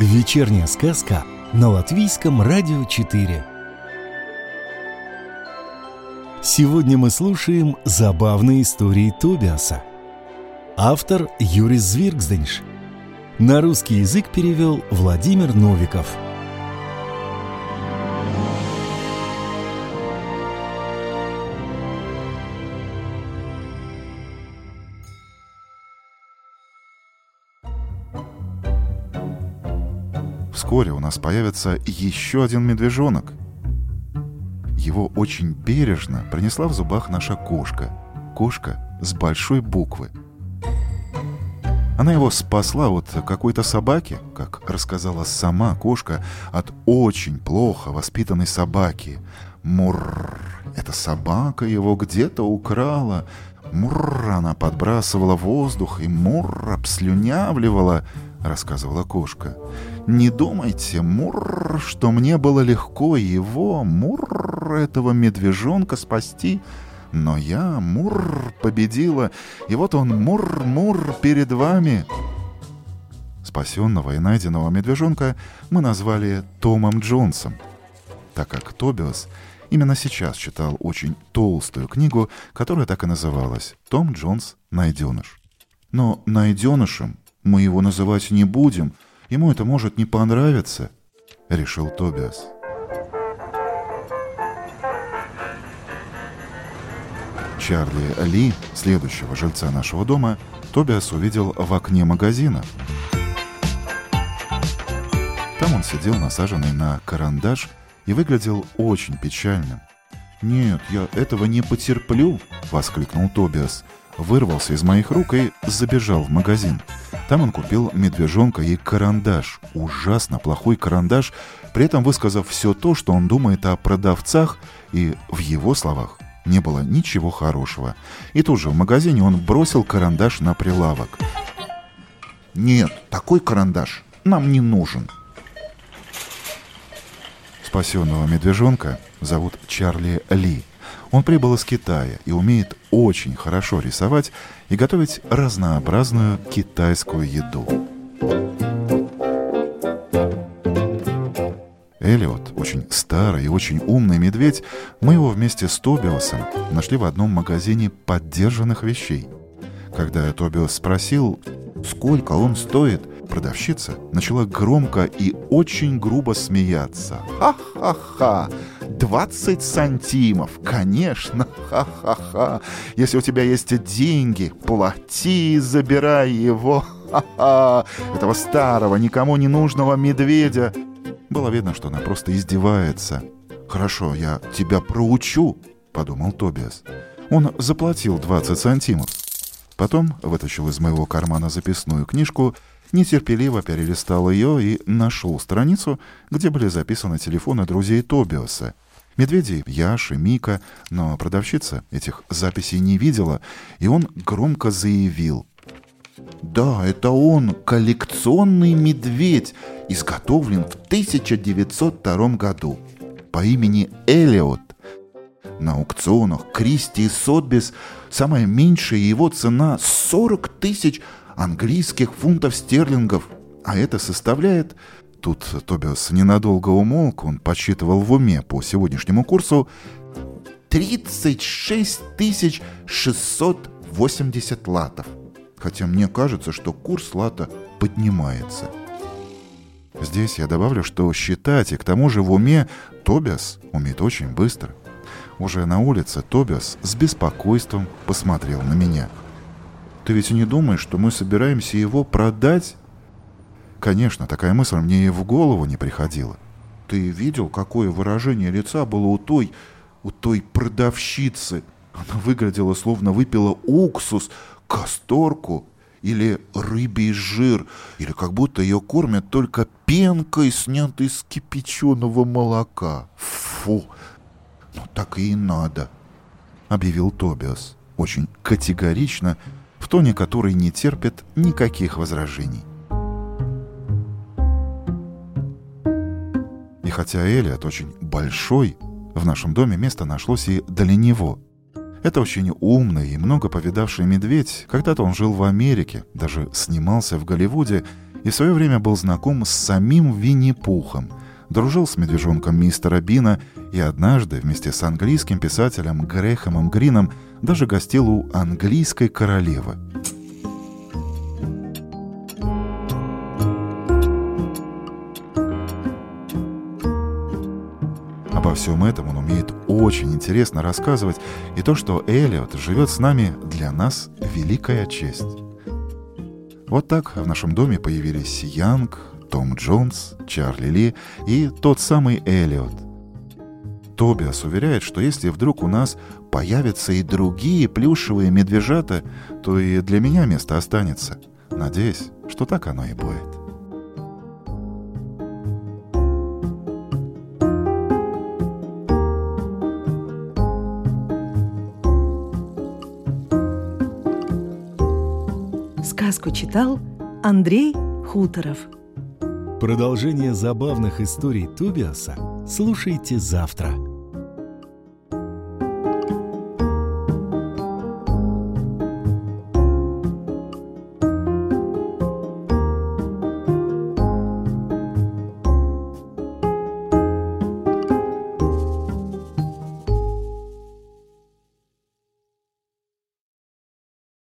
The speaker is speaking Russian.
Вечерняя сказка на Латвийском радио 4. Сегодня мы слушаем забавные истории Тобиаса. Автор Юрис Звиргзденш. На русский язык перевел Владимир Новиков. Вскоре у нас появится еще один медвежонок. Его очень бережно принесла в зубах наша кошка. Кошка с большой буквы. Она его спасла от какой-то собаки, как рассказала сама кошка, от очень плохо воспитанной собаки. Мурр, эта собака его где-то украла. Мурр, она подбрасывала воздух и мурр, обслюнявливала, рассказывала кошка. Не думайте, мурр, что мне было легко его, мурр, этого медвежонка спасти. Но я, мурр, победила, и вот он, мурр-мурр, перед вами. Спасенного и найденного медвежонка мы назвали Томом Джонсом, так как Тобиас именно сейчас читал очень толстую книгу, которая так и называлась «Том Джонс. Найденыш». Но найденышем мы его называть не будем — Ему это может не понравиться, решил Тобиас. Чарли Ли, следующего жильца нашего дома, Тобиас увидел в окне магазина. Там он сидел насаженный на карандаш и выглядел очень печальным. «Нет, я этого не потерплю!» — воскликнул Тобиас. Вырвался из моих рук и забежал в магазин. Там он купил медвежонка и карандаш. Ужасно плохой карандаш, при этом высказав все то, что он думает о продавцах, и в его словах не было ничего хорошего. И тут же в магазине он бросил карандаш на прилавок. «Нет, такой карандаш нам не нужен», Спасенного медвежонка зовут Чарли Ли. Он прибыл из Китая и умеет очень хорошо рисовать и готовить разнообразную китайскую еду. Элиот, очень старый и очень умный медведь, мы его вместе с Тобиосом нашли в одном магазине поддержанных вещей. Когда Тобиос спросил, сколько он стоит, продавщица начала громко и очень грубо смеяться. «Ха-ха-ха! 20 сантимов! Конечно! Ха-ха-ха! Если у тебя есть деньги, плати забирай его! Ха-ха! Этого старого, никому не нужного медведя!» Было видно, что она просто издевается. «Хорошо, я тебя проучу», — подумал Тобиас. Он заплатил 20 сантимов. Потом вытащил из моего кармана записную книжку нетерпеливо перелистал ее и нашел страницу, где были записаны телефоны друзей Тобиоса. Медведи Яш и Мика, но продавщица этих записей не видела, и он громко заявил. «Да, это он, коллекционный медведь, изготовлен в 1902 году по имени Элиот. На аукционах Кристи и Сотбис самая меньшая его цена 40 тысяч английских фунтов стерлингов, а это составляет... Тут Тобиас ненадолго умолк, он подсчитывал в уме по сегодняшнему курсу 36 680 латов. Хотя мне кажется, что курс лата поднимается. Здесь я добавлю, что считать и к тому же в уме Тобиас умеет очень быстро. Уже на улице Тобиас с беспокойством посмотрел на меня – ты ведь не думаешь, что мы собираемся его продать? Конечно, такая мысль мне и в голову не приходила. Ты видел, какое выражение лица было у той, у той продавщицы? Она выглядела, словно выпила уксус, касторку или рыбий жир, или как будто ее кормят только пенкой, снятой с кипяченого молока. Фу! Ну так и надо, объявил Тобиас, очень категорично, в тоне который не терпит никаких возражений. И хотя Элиот очень большой, в нашем доме место нашлось и для него. Это очень умный и много повидавший медведь. Когда-то он жил в Америке, даже снимался в Голливуде и в свое время был знаком с самим Винни-Пухом, дружил с медвежонком мистера Бина и однажды вместе с английским писателем Грехомом Грином даже гостил у английской королевы. Обо всем этом он умеет очень интересно рассказывать, и то, что Элliot живет с нами, для нас великая честь. Вот так в нашем доме появились Янг, Том Джонс, Чарли Ли и тот самый Эллиот. Тобиас уверяет, что если вдруг у нас появятся и другие плюшевые медвежата, то и для меня место останется. Надеюсь, что так оно и будет. Сказку читал Андрей Хуторов. Продолжение забавных историй Тубиаса слушайте завтра.